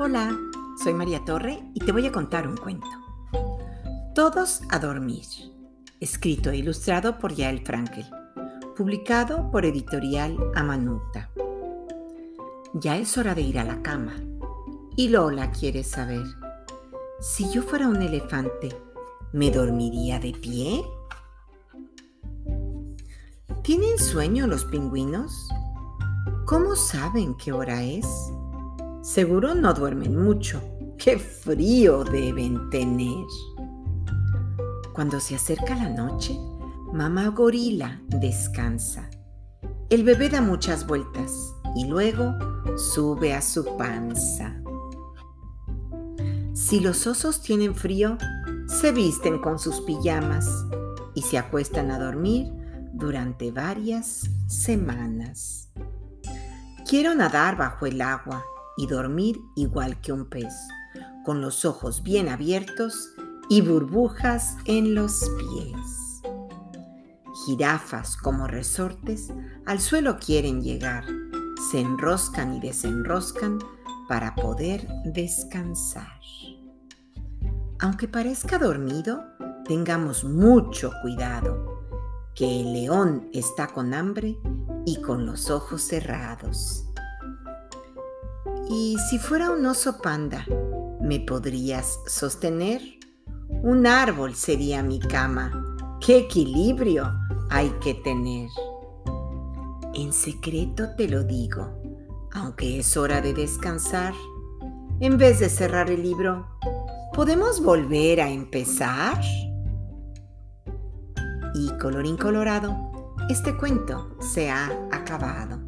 Hola, soy María Torre y te voy a contar un cuento. Todos a dormir, escrito e ilustrado por Yael Frankel, publicado por editorial Amanuta. Ya es hora de ir a la cama. Y Lola quiere saber, si yo fuera un elefante, ¿me dormiría de pie? ¿Tienen sueño los pingüinos? ¿Cómo saben qué hora es? Seguro no duermen mucho. ¡Qué frío deben tener! Cuando se acerca la noche, mamá gorila descansa. El bebé da muchas vueltas y luego sube a su panza. Si los osos tienen frío, se visten con sus pijamas y se acuestan a dormir durante varias semanas. Quiero nadar bajo el agua y dormir igual que un pez, con los ojos bien abiertos y burbujas en los pies. Jirafas como resortes al suelo quieren llegar, se enroscan y desenroscan para poder descansar. Aunque parezca dormido, tengamos mucho cuidado, que el león está con hambre y con los ojos cerrados. ¿Y si fuera un oso panda, me podrías sostener? Un árbol sería mi cama. ¡Qué equilibrio hay que tener! En secreto te lo digo, aunque es hora de descansar. En vez de cerrar el libro, ¿podemos volver a empezar? Y colorín colorado, este cuento se ha acabado.